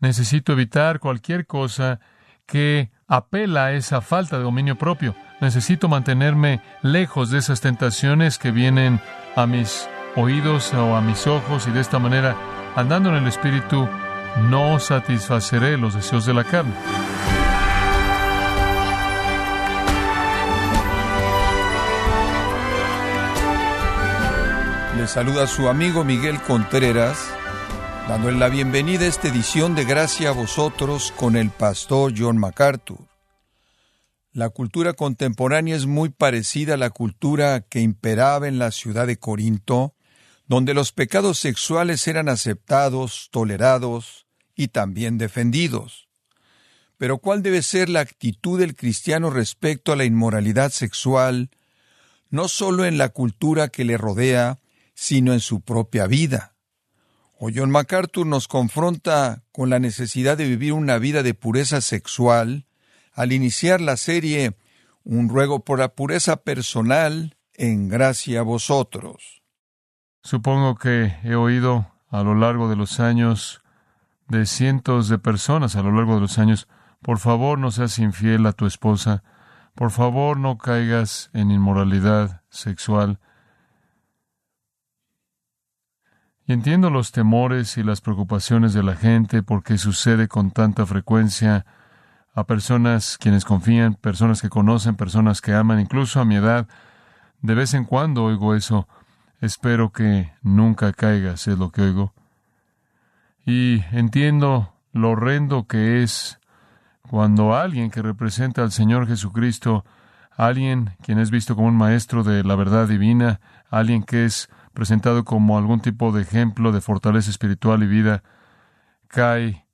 Necesito evitar cualquier cosa que apela a esa falta de dominio propio. Necesito mantenerme lejos de esas tentaciones que vienen a mis oídos o a mis ojos y de esta manera, andando en el Espíritu, no satisfaceré los deseos de la carne. Le saluda su amigo Miguel Contreras, dándole la bienvenida a esta edición de Gracia a vosotros con el pastor John MacArthur. La cultura contemporánea es muy parecida a la cultura que imperaba en la ciudad de Corinto, donde los pecados sexuales eran aceptados, tolerados y también defendidos. Pero ¿cuál debe ser la actitud del cristiano respecto a la inmoralidad sexual, no solo en la cultura que le rodea, sino en su propia vida. O John MacArthur nos confronta con la necesidad de vivir una vida de pureza sexual al iniciar la serie Un ruego por la pureza personal en gracia a vosotros. Supongo que he oído a lo largo de los años de cientos de personas a lo largo de los años, por favor no seas infiel a tu esposa, por favor no caigas en inmoralidad sexual, Entiendo los temores y las preocupaciones de la gente porque sucede con tanta frecuencia a personas quienes confían, personas que conocen, personas que aman, incluso a mi edad. De vez en cuando oigo eso. Espero que nunca caigas, es lo que oigo. Y entiendo lo horrendo que es cuando alguien que representa al Señor Jesucristo, alguien quien es visto como un maestro de la verdad divina, alguien que es presentado como algún tipo de ejemplo de fortaleza espiritual y vida, cae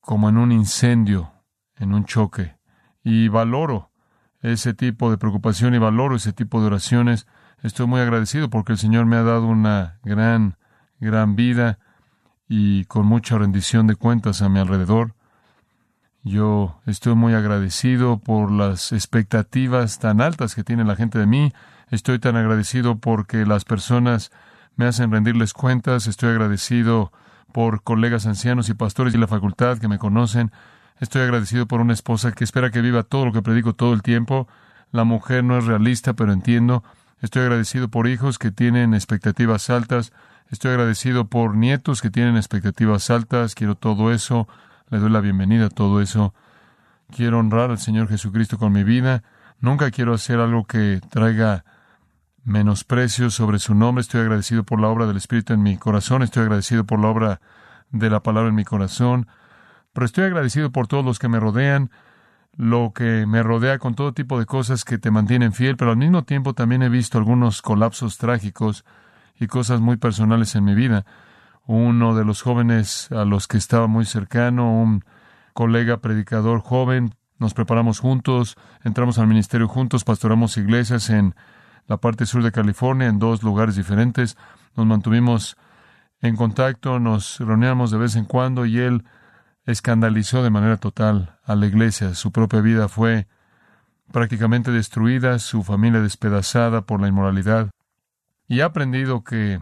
como en un incendio, en un choque. Y valoro ese tipo de preocupación y valoro ese tipo de oraciones. Estoy muy agradecido porque el Señor me ha dado una gran, gran vida y con mucha rendición de cuentas a mi alrededor. Yo estoy muy agradecido por las expectativas tan altas que tiene la gente de mí Estoy tan agradecido porque las personas me hacen rendirles cuentas. Estoy agradecido por colegas ancianos y pastores de la facultad que me conocen. Estoy agradecido por una esposa que espera que viva todo lo que predico todo el tiempo. La mujer no es realista, pero entiendo. Estoy agradecido por hijos que tienen expectativas altas. Estoy agradecido por nietos que tienen expectativas altas. Quiero todo eso. Le doy la bienvenida a todo eso. Quiero honrar al Señor Jesucristo con mi vida. Nunca quiero hacer algo que traiga menosprecio sobre su nombre. Estoy agradecido por la obra del Espíritu en mi corazón. Estoy agradecido por la obra de la palabra en mi corazón. Pero estoy agradecido por todos los que me rodean, lo que me rodea con todo tipo de cosas que te mantienen fiel, pero al mismo tiempo también he visto algunos colapsos trágicos y cosas muy personales en mi vida. Uno de los jóvenes a los que estaba muy cercano, un colega predicador joven, nos preparamos juntos, entramos al ministerio juntos, pastoramos iglesias en la parte sur de California, en dos lugares diferentes. Nos mantuvimos en contacto, nos reuníamos de vez en cuando y él escandalizó de manera total a la iglesia. Su propia vida fue prácticamente destruida, su familia despedazada por la inmoralidad. Y ha aprendido que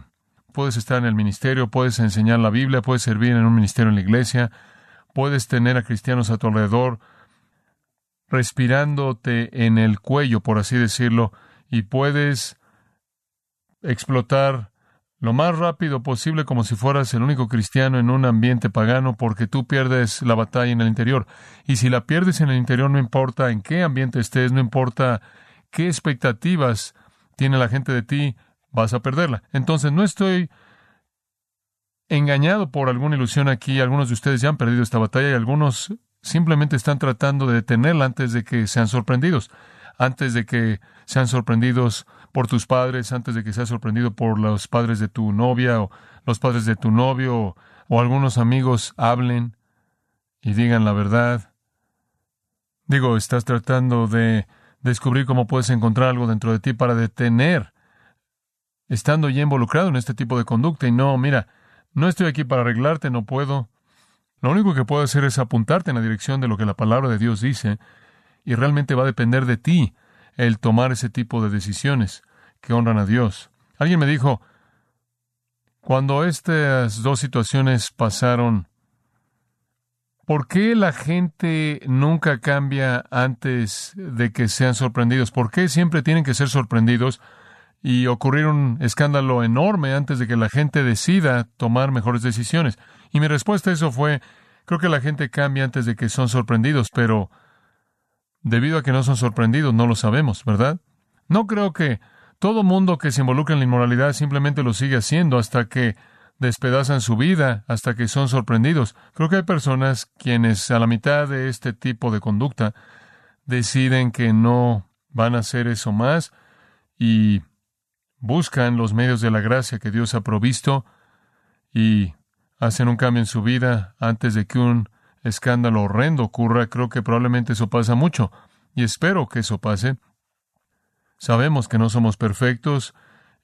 puedes estar en el ministerio, puedes enseñar la Biblia, puedes servir en un ministerio en la iglesia, puedes tener a cristianos a tu alrededor respirándote en el cuello, por así decirlo, y puedes explotar lo más rápido posible como si fueras el único cristiano en un ambiente pagano porque tú pierdes la batalla en el interior. Y si la pierdes en el interior no importa en qué ambiente estés, no importa qué expectativas tiene la gente de ti, vas a perderla. Entonces no estoy engañado por alguna ilusión aquí. Algunos de ustedes ya han perdido esta batalla y algunos simplemente están tratando de detenerla antes de que sean sorprendidos antes de que sean sorprendidos por tus padres, antes de que seas sorprendido por los padres de tu novia o los padres de tu novio o, o algunos amigos hablen y digan la verdad. Digo, estás tratando de descubrir cómo puedes encontrar algo dentro de ti para detener, estando ya involucrado en este tipo de conducta. Y no, mira, no estoy aquí para arreglarte, no puedo. Lo único que puedo hacer es apuntarte en la dirección de lo que la palabra de Dios dice y realmente va a depender de ti el tomar ese tipo de decisiones que honran a Dios. Alguien me dijo, cuando estas dos situaciones pasaron ¿Por qué la gente nunca cambia antes de que sean sorprendidos? ¿Por qué siempre tienen que ser sorprendidos y ocurrir un escándalo enorme antes de que la gente decida tomar mejores decisiones? Y mi respuesta a eso fue, creo que la gente cambia antes de que son sorprendidos, pero debido a que no son sorprendidos no lo sabemos, ¿verdad? No creo que todo mundo que se involucra en la inmoralidad simplemente lo sigue haciendo hasta que despedazan su vida hasta que son sorprendidos. Creo que hay personas quienes a la mitad de este tipo de conducta deciden que no van a hacer eso más y buscan los medios de la gracia que Dios ha provisto y hacen un cambio en su vida antes de que un escándalo horrendo ocurra. Creo que probablemente eso pasa mucho y espero que eso pase. Sabemos que no somos perfectos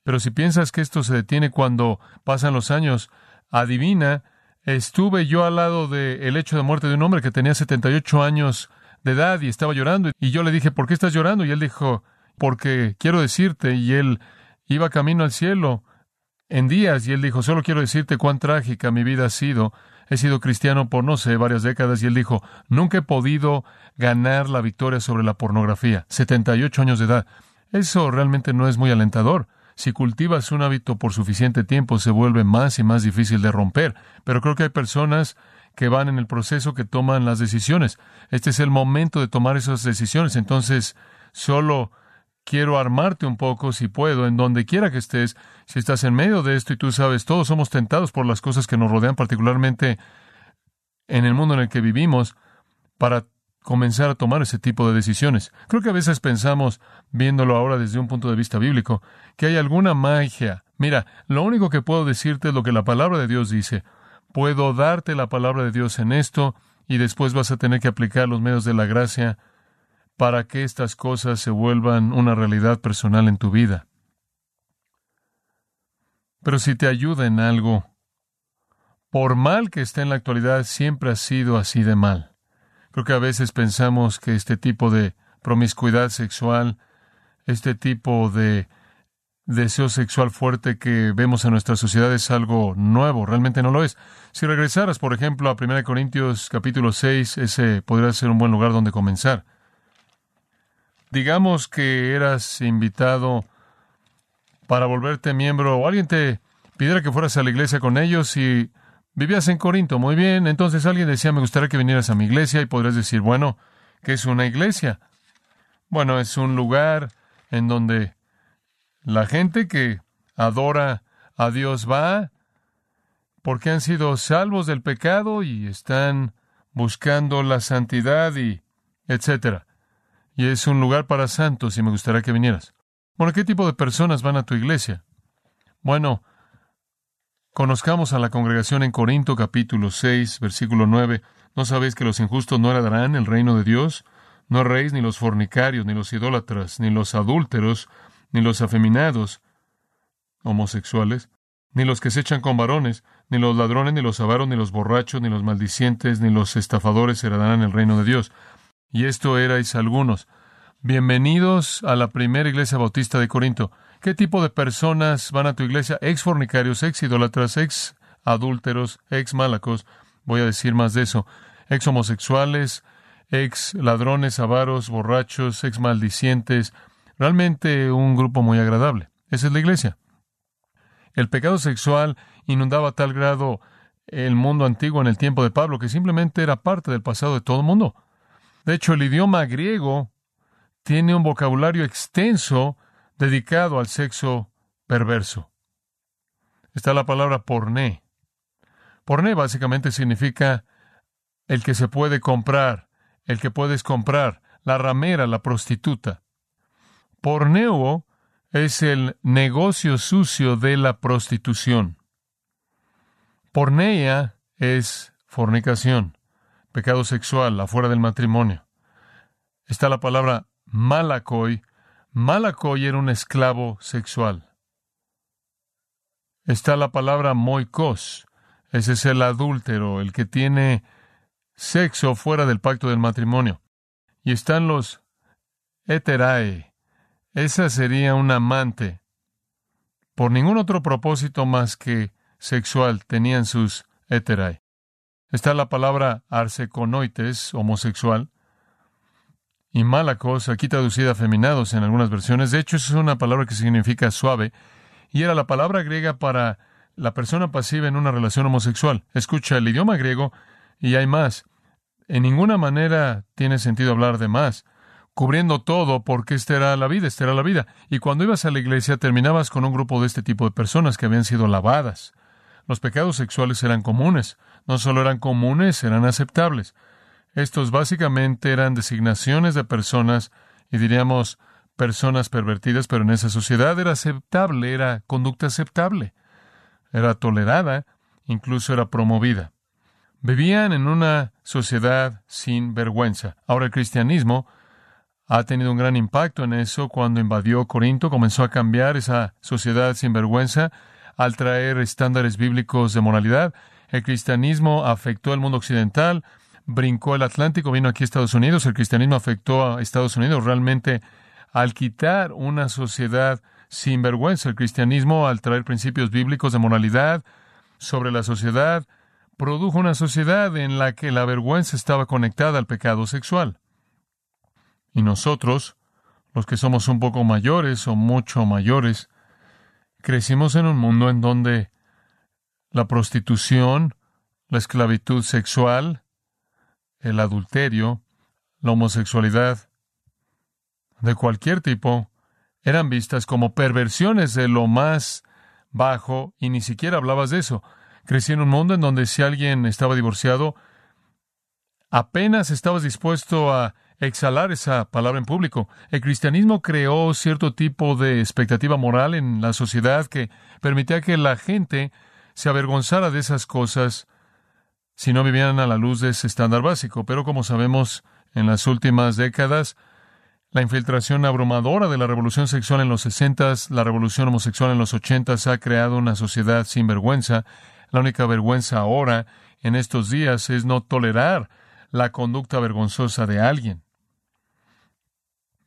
pero si piensas que esto se detiene cuando pasan los años, adivina, estuve yo al lado del hecho de muerte de un hombre que tenía 78 años de edad y estaba llorando. Y yo le dije, ¿por qué estás llorando? Y él dijo, porque quiero decirte. Y él iba camino al cielo en días y él dijo, solo quiero decirte cuán trágica mi vida ha sido. He sido cristiano por, no sé, varias décadas. Y él dijo, nunca he podido ganar la victoria sobre la pornografía. 78 años de edad. Eso realmente no es muy alentador. Si cultivas un hábito por suficiente tiempo, se vuelve más y más difícil de romper. Pero creo que hay personas que van en el proceso que toman las decisiones. Este es el momento de tomar esas decisiones. Entonces, solo quiero armarte un poco, si puedo, en donde quiera que estés. Si estás en medio de esto y tú sabes, todos somos tentados por las cosas que nos rodean, particularmente en el mundo en el que vivimos, para comenzar a tomar ese tipo de decisiones. Creo que a veces pensamos, viéndolo ahora desde un punto de vista bíblico, que hay alguna magia. Mira, lo único que puedo decirte es lo que la palabra de Dios dice. Puedo darte la palabra de Dios en esto y después vas a tener que aplicar los medios de la gracia para que estas cosas se vuelvan una realidad personal en tu vida. Pero si te ayuda en algo, por mal que esté en la actualidad, siempre ha sido así de mal. Creo que a veces pensamos que este tipo de promiscuidad sexual, este tipo de deseo sexual fuerte que vemos en nuestra sociedad es algo nuevo, realmente no lo es. Si regresaras, por ejemplo, a 1 Corintios capítulo 6, ese podría ser un buen lugar donde comenzar. Digamos que eras invitado para volverte miembro o alguien te pidiera que fueras a la iglesia con ellos y Vivías en Corinto, muy bien. Entonces alguien decía, me gustaría que vinieras a mi iglesia y podrías decir, bueno, ¿qué es una iglesia? Bueno, es un lugar en donde la gente que adora a Dios va porque han sido salvos del pecado y están buscando la santidad y etcétera. Y es un lugar para santos y me gustaría que vinieras. Bueno, ¿qué tipo de personas van a tu iglesia? Bueno, Conozcamos a la congregación en Corinto capítulo 6, versículo 9. ¿No sabéis que los injustos no heredarán el reino de Dios? No erréis ni los fornicarios, ni los idólatras, ni los adúlteros, ni los afeminados, homosexuales, ni los que se echan con varones, ni los ladrones, ni los avaros, ni los borrachos, ni los maldicientes, ni los estafadores heredarán el reino de Dios. Y esto erais algunos. Bienvenidos a la primera iglesia bautista de Corinto. ¿Qué tipo de personas van a tu iglesia? Ex fornicarios, ex idólatras, ex adúlteros, ex malacos. Voy a decir más de eso. Ex homosexuales, ex ladrones, avaros, borrachos, ex maldicientes. Realmente un grupo muy agradable. Esa es la iglesia. El pecado sexual inundaba a tal grado el mundo antiguo en el tiempo de Pablo que simplemente era parte del pasado de todo el mundo. De hecho, el idioma griego tiene un vocabulario extenso dedicado al sexo perverso. Está la palabra porné. Porné básicamente significa el que se puede comprar, el que puedes comprar, la ramera, la prostituta. Porneo es el negocio sucio de la prostitución. Porneia es fornicación, pecado sexual afuera del matrimonio. Está la palabra malakoi, Malacoy era un esclavo sexual. Está la palabra moikos. Ese es el adúltero, el que tiene sexo fuera del pacto del matrimonio. Y están los eterae. Esa sería un amante. Por ningún otro propósito más que sexual tenían sus eterae. Está la palabra arseconoites, homosexual, y malacos, aquí traducida afeminados en algunas versiones. De hecho, es una palabra que significa suave, y era la palabra griega para la persona pasiva en una relación homosexual. Escucha el idioma griego y hay más. En ninguna manera tiene sentido hablar de más, cubriendo todo porque esta era la vida, esta era la vida. Y cuando ibas a la iglesia terminabas con un grupo de este tipo de personas que habían sido lavadas. Los pecados sexuales eran comunes. No solo eran comunes, eran aceptables. Estos básicamente eran designaciones de personas, y diríamos personas pervertidas, pero en esa sociedad era aceptable, era conducta aceptable, era tolerada, incluso era promovida. Vivían en una sociedad sin vergüenza. Ahora el cristianismo ha tenido un gran impacto en eso cuando invadió Corinto, comenzó a cambiar esa sociedad sin vergüenza al traer estándares bíblicos de moralidad. El cristianismo afectó al mundo occidental, brincó el Atlántico, vino aquí a Estados Unidos. El cristianismo afectó a Estados Unidos realmente al quitar una sociedad sin vergüenza. El cristianismo, al traer principios bíblicos de moralidad sobre la sociedad, produjo una sociedad en la que la vergüenza estaba conectada al pecado sexual. Y nosotros, los que somos un poco mayores o mucho mayores, Crecimos en un mundo en donde la prostitución, la esclavitud sexual, el adulterio, la homosexualidad de cualquier tipo eran vistas como perversiones de lo más bajo y ni siquiera hablabas de eso. Crecí en un mundo en donde si alguien estaba divorciado, apenas estabas dispuesto a exhalar esa palabra en público. El cristianismo creó cierto tipo de expectativa moral en la sociedad que permitía que la gente se avergonzara de esas cosas si no vivían a la luz de ese estándar básico. Pero como sabemos, en las últimas décadas, la infiltración abrumadora de la revolución sexual en los sesentas, la revolución homosexual en los ochentas ha creado una sociedad sin vergüenza. La única vergüenza ahora, en estos días, es no tolerar la conducta vergonzosa de alguien.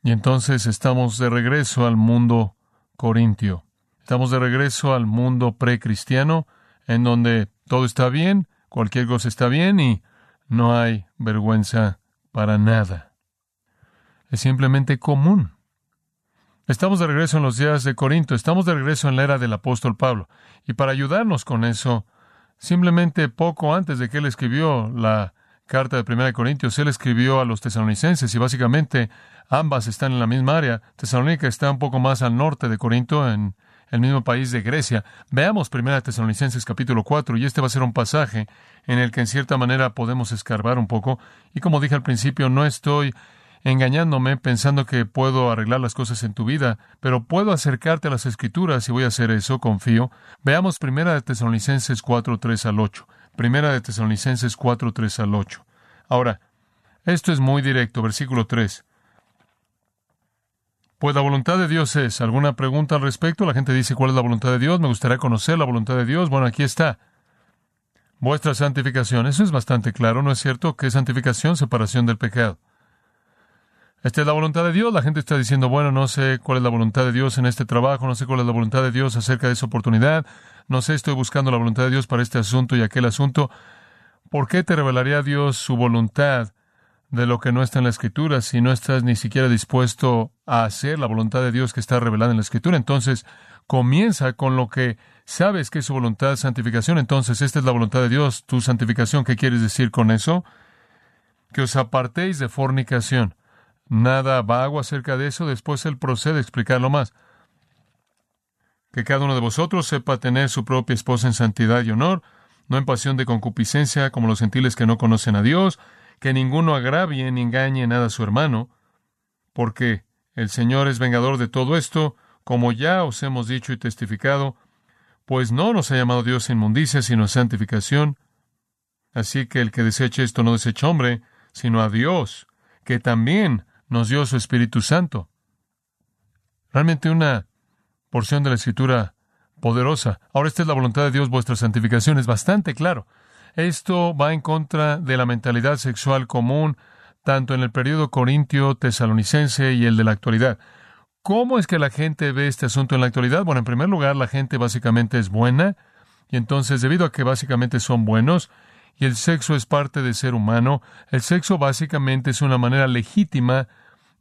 Y entonces estamos de regreso al mundo corintio. Estamos de regreso al mundo precristiano, en donde todo está bien, cualquier cosa está bien y no hay vergüenza para nada. Es simplemente común. Estamos de regreso en los días de Corinto, estamos de regreso en la era del apóstol Pablo. Y para ayudarnos con eso, simplemente poco antes de que él escribió la carta de Primera de Corintios, él escribió a los tesalonicenses y básicamente ambas están en la misma área. Tesalónica está un poco más al norte de Corinto, en el mismo país de Grecia. Veamos Primera Tesalonicenses capítulo 4 y este va a ser un pasaje en el que en cierta manera podemos escarbar un poco. Y como dije al principio, no estoy engañándome pensando que puedo arreglar las cosas en tu vida, pero puedo acercarte a las escrituras y voy a hacer eso, confío. Veamos Primera de Tesalonicenses 4, 3 al 8. Primera de Tesalonicenses 4, 3 al 8. Ahora, esto es muy directo, versículo 3. Pues la voluntad de Dios es. ¿Alguna pregunta al respecto? La gente dice, ¿cuál es la voluntad de Dios? Me gustaría conocer la voluntad de Dios. Bueno, aquí está. Vuestra santificación. Eso es bastante claro, ¿no es cierto? ¿Qué santificación? Separación del pecado. Esta es la voluntad de Dios. La gente está diciendo, bueno, no sé cuál es la voluntad de Dios en este trabajo, no sé cuál es la voluntad de Dios acerca de esa oportunidad, no sé, estoy buscando la voluntad de Dios para este asunto y aquel asunto. ¿Por qué te revelaría Dios su voluntad de lo que no está en la Escritura si no estás ni siquiera dispuesto a hacer la voluntad de Dios que está revelada en la Escritura? Entonces, comienza con lo que sabes que es su voluntad, santificación. Entonces, esta es la voluntad de Dios, tu santificación. ¿Qué quieres decir con eso? Que os apartéis de fornicación. Nada vago acerca de eso. Después él procede a explicarlo más que cada uno de vosotros sepa tener su propia esposa en santidad y honor, no en pasión de concupiscencia como los gentiles que no conocen a Dios, que ninguno agravie ni engañe nada a su hermano, porque el Señor es vengador de todo esto, como ya os hemos dicho y testificado, pues no nos ha llamado Dios a inmundicia, sino a santificación. Así que el que deseche esto no desecha hombre, sino a Dios, que también nos dio su Espíritu Santo. Realmente una porción de la escritura poderosa. Ahora esta es la voluntad de Dios, vuestra santificación es bastante claro. Esto va en contra de la mentalidad sexual común, tanto en el periodo corintio, tesalonicense y el de la actualidad. ¿Cómo es que la gente ve este asunto en la actualidad? Bueno, en primer lugar, la gente básicamente es buena, y entonces, debido a que básicamente son buenos, y el sexo es parte de ser humano, el sexo básicamente es una manera legítima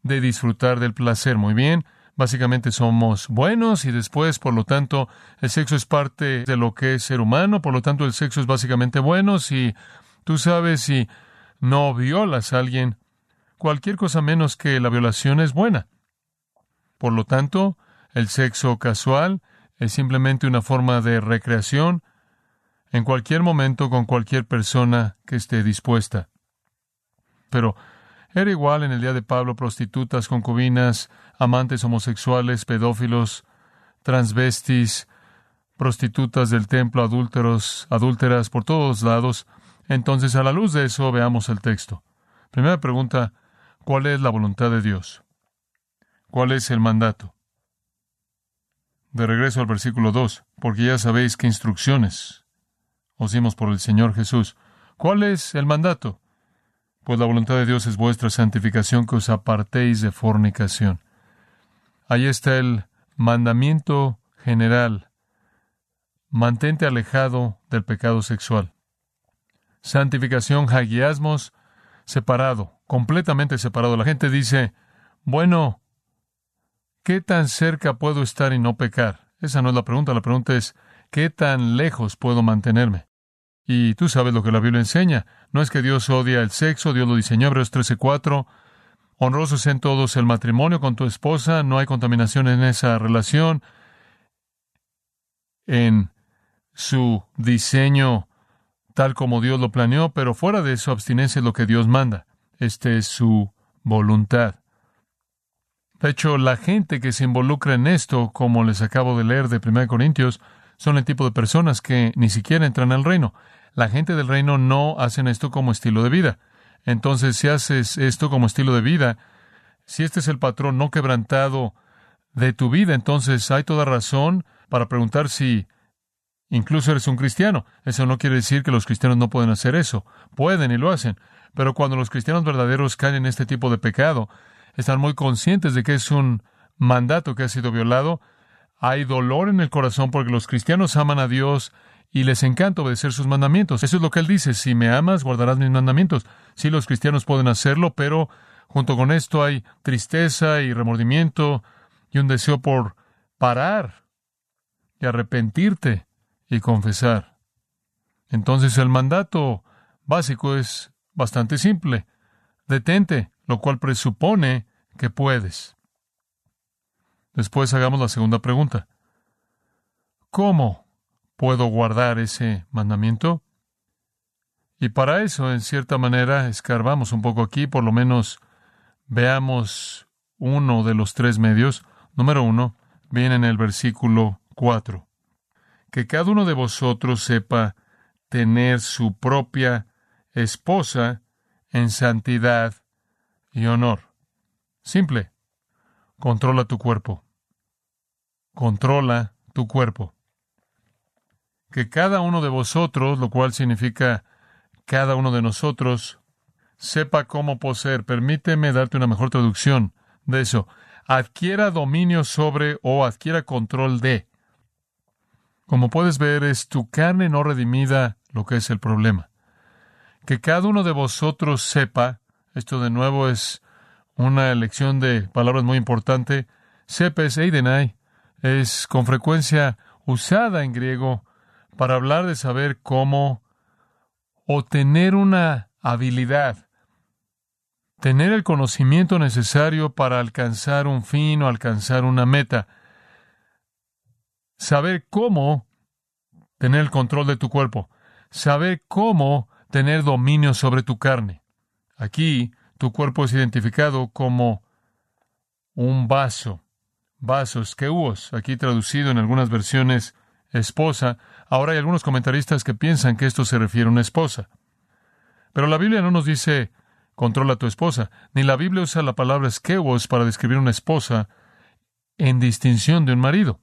de disfrutar del placer. Muy bien, básicamente somos buenos y después, por lo tanto, el sexo es parte de lo que es ser humano, por lo tanto, el sexo es básicamente bueno. Si tú sabes si no violas a alguien, cualquier cosa menos que la violación es buena. Por lo tanto, el sexo casual es simplemente una forma de recreación en cualquier momento con cualquier persona que esté dispuesta. Pero era igual en el día de Pablo prostitutas, concubinas, amantes homosexuales, pedófilos, transvestis, prostitutas del templo, adúlteros, adúlteras por todos lados. Entonces, a la luz de eso, veamos el texto. Primera pregunta, ¿cuál es la voluntad de Dios? ¿Cuál es el mandato? De regreso al versículo 2, porque ya sabéis qué instrucciones os dimos por el Señor Jesús. ¿Cuál es el mandato? Pues la voluntad de Dios es vuestra santificación, que os apartéis de fornicación. Ahí está el mandamiento general. Mantente alejado del pecado sexual. Santificación, hagiasmos, separado, completamente separado. La gente dice, bueno, ¿qué tan cerca puedo estar y no pecar? Esa no es la pregunta. La pregunta es, ¿qué tan lejos puedo mantenerme? Y tú sabes lo que la Biblia enseña. No es que Dios odia el sexo, Dios lo diseñó, Hebreos 13:4. Honrosos en todos el matrimonio con tu esposa, no hay contaminación en esa relación. En su diseño tal como Dios lo planeó, pero fuera de eso, abstinencia es lo que Dios manda. Esta es su voluntad. De hecho, la gente que se involucra en esto, como les acabo de leer de 1 Corintios, son el tipo de personas que ni siquiera entran al reino. La gente del reino no hacen esto como estilo de vida. Entonces, si haces esto como estilo de vida, si este es el patrón no quebrantado de tu vida, entonces hay toda razón para preguntar si incluso eres un cristiano. Eso no quiere decir que los cristianos no pueden hacer eso. Pueden y lo hacen. Pero cuando los cristianos verdaderos caen en este tipo de pecado, están muy conscientes de que es un mandato que ha sido violado hay dolor en el corazón porque los cristianos aman a Dios y les encanta obedecer sus mandamientos. Eso es lo que él dice, si me amas, guardarás mis mandamientos. Sí, los cristianos pueden hacerlo, pero junto con esto hay tristeza y remordimiento y un deseo por parar y arrepentirte y confesar. Entonces el mandato básico es bastante simple. Detente, lo cual presupone que puedes. Después hagamos la segunda pregunta. ¿Cómo puedo guardar ese mandamiento? Y para eso, en cierta manera, escarbamos un poco aquí, por lo menos veamos uno de los tres medios. Número uno, viene en el versículo cuatro. Que cada uno de vosotros sepa tener su propia esposa en santidad y honor. Simple. Controla tu cuerpo. Controla tu cuerpo. Que cada uno de vosotros, lo cual significa cada uno de nosotros, sepa cómo poseer. Permíteme darte una mejor traducción de eso. Adquiera dominio sobre o adquiera control de. Como puedes ver, es tu carne no redimida lo que es el problema. Que cada uno de vosotros sepa, esto de nuevo es una elección de palabras muy importante. Sepes eidenai es con frecuencia usada en griego para hablar de saber cómo o tener una habilidad, tener el conocimiento necesario para alcanzar un fin o alcanzar una meta, saber cómo tener el control de tu cuerpo, saber cómo tener dominio sobre tu carne. Aquí tu cuerpo es identificado como un vaso, vasos, queuos, aquí traducido en algunas versiones esposa. Ahora hay algunos comentaristas que piensan que esto se refiere a una esposa. Pero la Biblia no nos dice controla tu esposa, ni la Biblia usa la palabra esqueos para describir una esposa en distinción de un marido.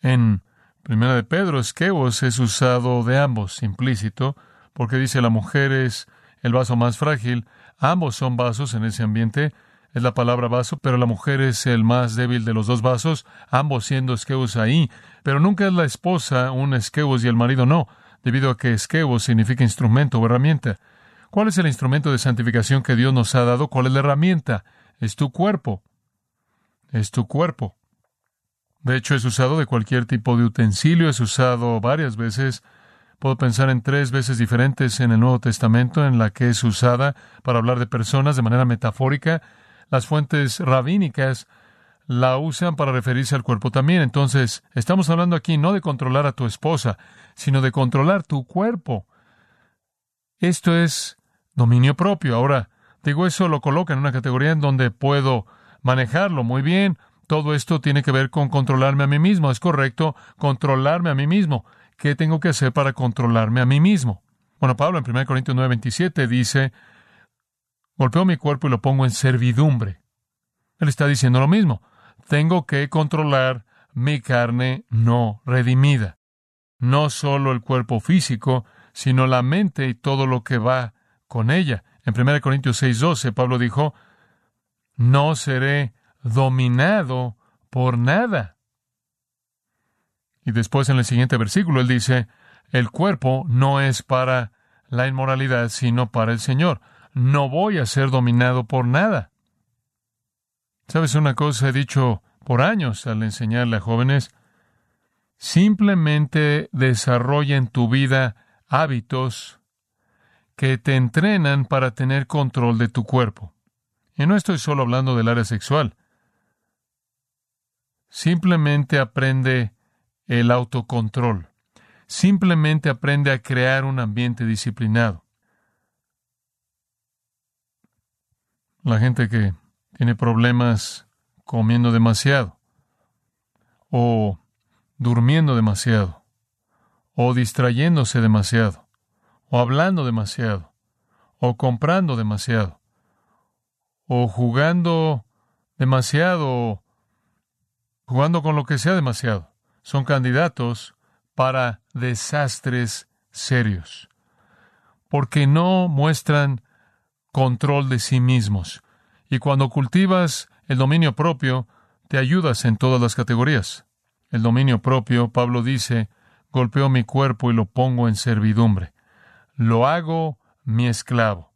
En Primera de Pedro, esqueos es usado de ambos, implícito, porque dice la mujer es el vaso más frágil, Ambos son vasos en ese ambiente. Es la palabra vaso, pero la mujer es el más débil de los dos vasos, ambos siendo esqueus ahí. Pero nunca es la esposa un esqueus y el marido no. debido a que esquevo significa instrumento o herramienta. ¿Cuál es el instrumento de santificación que Dios nos ha dado? ¿Cuál es la herramienta? Es tu cuerpo. Es tu cuerpo. De hecho, es usado de cualquier tipo de utensilio, es usado varias veces. Puedo pensar en tres veces diferentes en el Nuevo Testamento en la que es usada para hablar de personas de manera metafórica. Las fuentes rabínicas la usan para referirse al cuerpo también. Entonces, estamos hablando aquí no de controlar a tu esposa, sino de controlar tu cuerpo. Esto es dominio propio. Ahora, digo, eso lo coloca en una categoría en donde puedo manejarlo muy bien. Todo esto tiene que ver con controlarme a mí mismo. Es correcto, controlarme a mí mismo. ¿Qué tengo que hacer para controlarme a mí mismo? Bueno, Pablo en 1 Corintios 9:27 dice, golpeo mi cuerpo y lo pongo en servidumbre. Él está diciendo lo mismo tengo que controlar mi carne no redimida. No solo el cuerpo físico, sino la mente y todo lo que va con ella. En 1 Corintios 6:12 Pablo dijo, no seré dominado por nada. Y después en el siguiente versículo él dice, el cuerpo no es para la inmoralidad, sino para el Señor. No voy a ser dominado por nada. ¿Sabes una cosa? He dicho por años al enseñarle a jóvenes, simplemente desarrolla en tu vida hábitos que te entrenan para tener control de tu cuerpo. Y no estoy solo hablando del área sexual. Simplemente aprende el autocontrol. Simplemente aprende a crear un ambiente disciplinado. La gente que tiene problemas comiendo demasiado, o durmiendo demasiado, o distrayéndose demasiado, o hablando demasiado, o comprando demasiado, o jugando demasiado, jugando con lo que sea demasiado. Son candidatos para desastres serios, porque no muestran control de sí mismos. Y cuando cultivas el dominio propio, te ayudas en todas las categorías. El dominio propio, Pablo dice, golpeo mi cuerpo y lo pongo en servidumbre. Lo hago mi esclavo.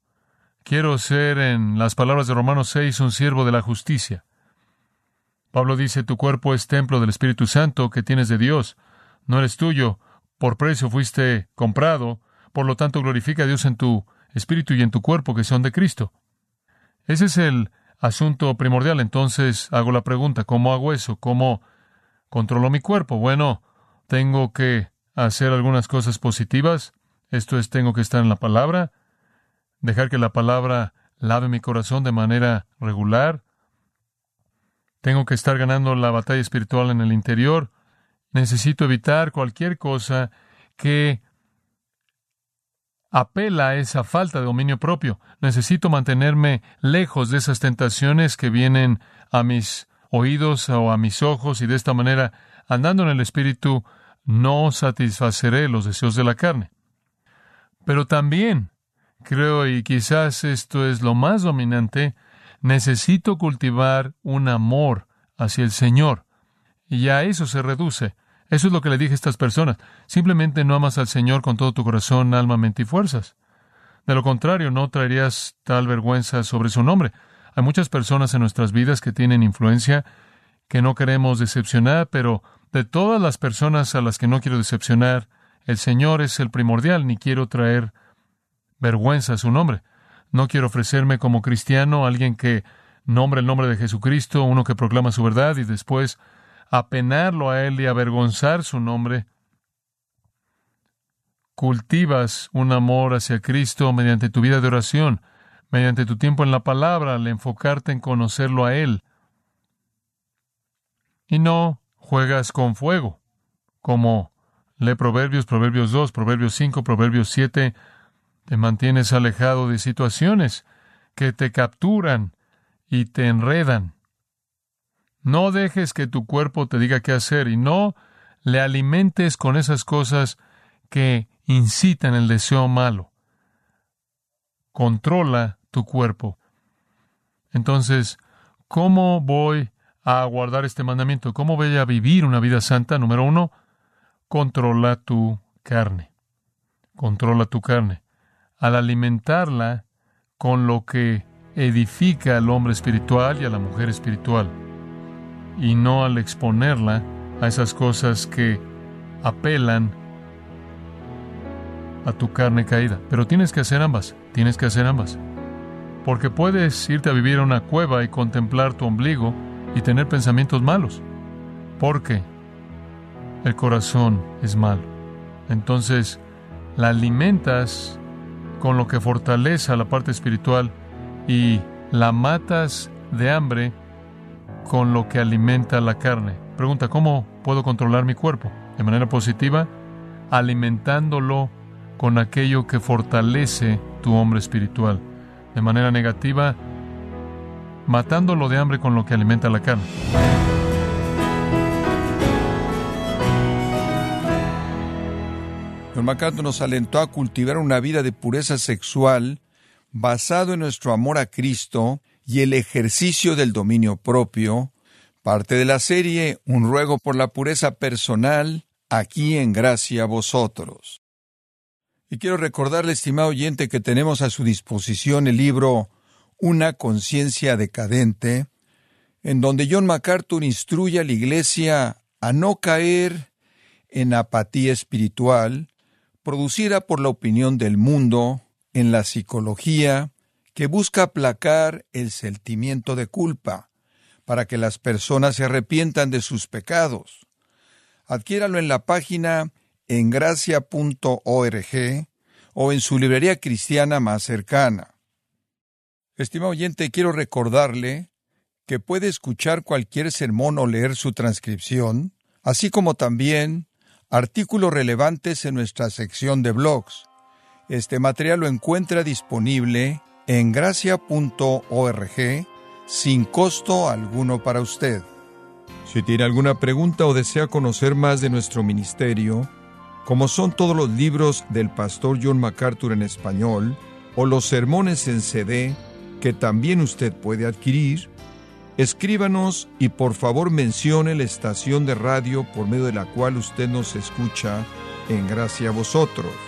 Quiero ser, en las palabras de Romanos 6, un siervo de la justicia. Pablo dice, tu cuerpo es templo del Espíritu Santo que tienes de Dios. No eres tuyo, por precio fuiste comprado, por lo tanto glorifica a Dios en tu espíritu y en tu cuerpo que son de Cristo. Ese es el asunto primordial. Entonces hago la pregunta, ¿cómo hago eso? ¿Cómo controlo mi cuerpo? Bueno, tengo que hacer algunas cosas positivas. Esto es, tengo que estar en la palabra, dejar que la palabra lave mi corazón de manera regular. Tengo que estar ganando la batalla espiritual en el interior. Necesito evitar cualquier cosa que apela a esa falta de dominio propio. Necesito mantenerme lejos de esas tentaciones que vienen a mis oídos o a mis ojos y de esta manera, andando en el Espíritu, no satisfaceré los deseos de la carne. Pero también, creo, y quizás esto es lo más dominante, necesito cultivar un amor hacia el Señor. Y a eso se reduce. Eso es lo que le dije a estas personas. Simplemente no amas al Señor con todo tu corazón, alma, mente y fuerzas. De lo contrario, no traerías tal vergüenza sobre su nombre. Hay muchas personas en nuestras vidas que tienen influencia, que no queremos decepcionar, pero de todas las personas a las que no quiero decepcionar, el Señor es el primordial, ni quiero traer vergüenza a su nombre. No quiero ofrecerme como cristiano alguien que nombre el nombre de Jesucristo, uno que proclama su verdad y después apenarlo a Él y avergonzar su nombre, cultivas un amor hacia Cristo mediante tu vida de oración, mediante tu tiempo en la palabra, al enfocarte en conocerlo a Él. Y no juegas con fuego, como lee Proverbios, Proverbios 2, Proverbios 5, Proverbios 7, te mantienes alejado de situaciones que te capturan y te enredan. No dejes que tu cuerpo te diga qué hacer y no le alimentes con esas cosas que incitan el deseo malo. Controla tu cuerpo. Entonces, ¿cómo voy a guardar este mandamiento? ¿Cómo voy a vivir una vida santa? Número uno, controla tu carne. controla tu carne. Al alimentarla con lo que edifica al hombre espiritual y a la mujer espiritual, y no al exponerla a esas cosas que apelan a tu carne caída. Pero tienes que hacer ambas, tienes que hacer ambas. Porque puedes irte a vivir a una cueva y contemplar tu ombligo y tener pensamientos malos. Porque el corazón es malo. Entonces, la alimentas con lo que fortalece a la parte espiritual y la matas de hambre con lo que alimenta la carne. Pregunta, ¿cómo puedo controlar mi cuerpo? De manera positiva, alimentándolo con aquello que fortalece tu hombre espiritual. De manera negativa, matándolo de hambre con lo que alimenta la carne. Don MacArthur nos alentó a cultivar una vida de pureza sexual basado en nuestro amor a Cristo y el ejercicio del dominio propio, parte de la serie Un ruego por la pureza personal, aquí en gracia a vosotros. Y quiero recordarle, estimado oyente, que tenemos a su disposición el libro Una conciencia decadente, en donde John MacArthur instruye a la Iglesia a no caer en apatía espiritual, producida por la opinión del mundo, en la psicología, que busca aplacar el sentimiento de culpa, para que las personas se arrepientan de sus pecados. Adquiéralo en la página engracia.org o en su librería cristiana más cercana. Estimado oyente, quiero recordarle que puede escuchar cualquier sermón o leer su transcripción, así como también artículos relevantes en nuestra sección de blogs. Este material lo encuentra disponible en gracia.org sin costo alguno para usted. Si tiene alguna pregunta o desea conocer más de nuestro ministerio, como son todos los libros del pastor John MacArthur en español o los sermones en CD que también usted puede adquirir, escríbanos y por favor mencione la estación de radio por medio de la cual usted nos escucha en gracia a vosotros.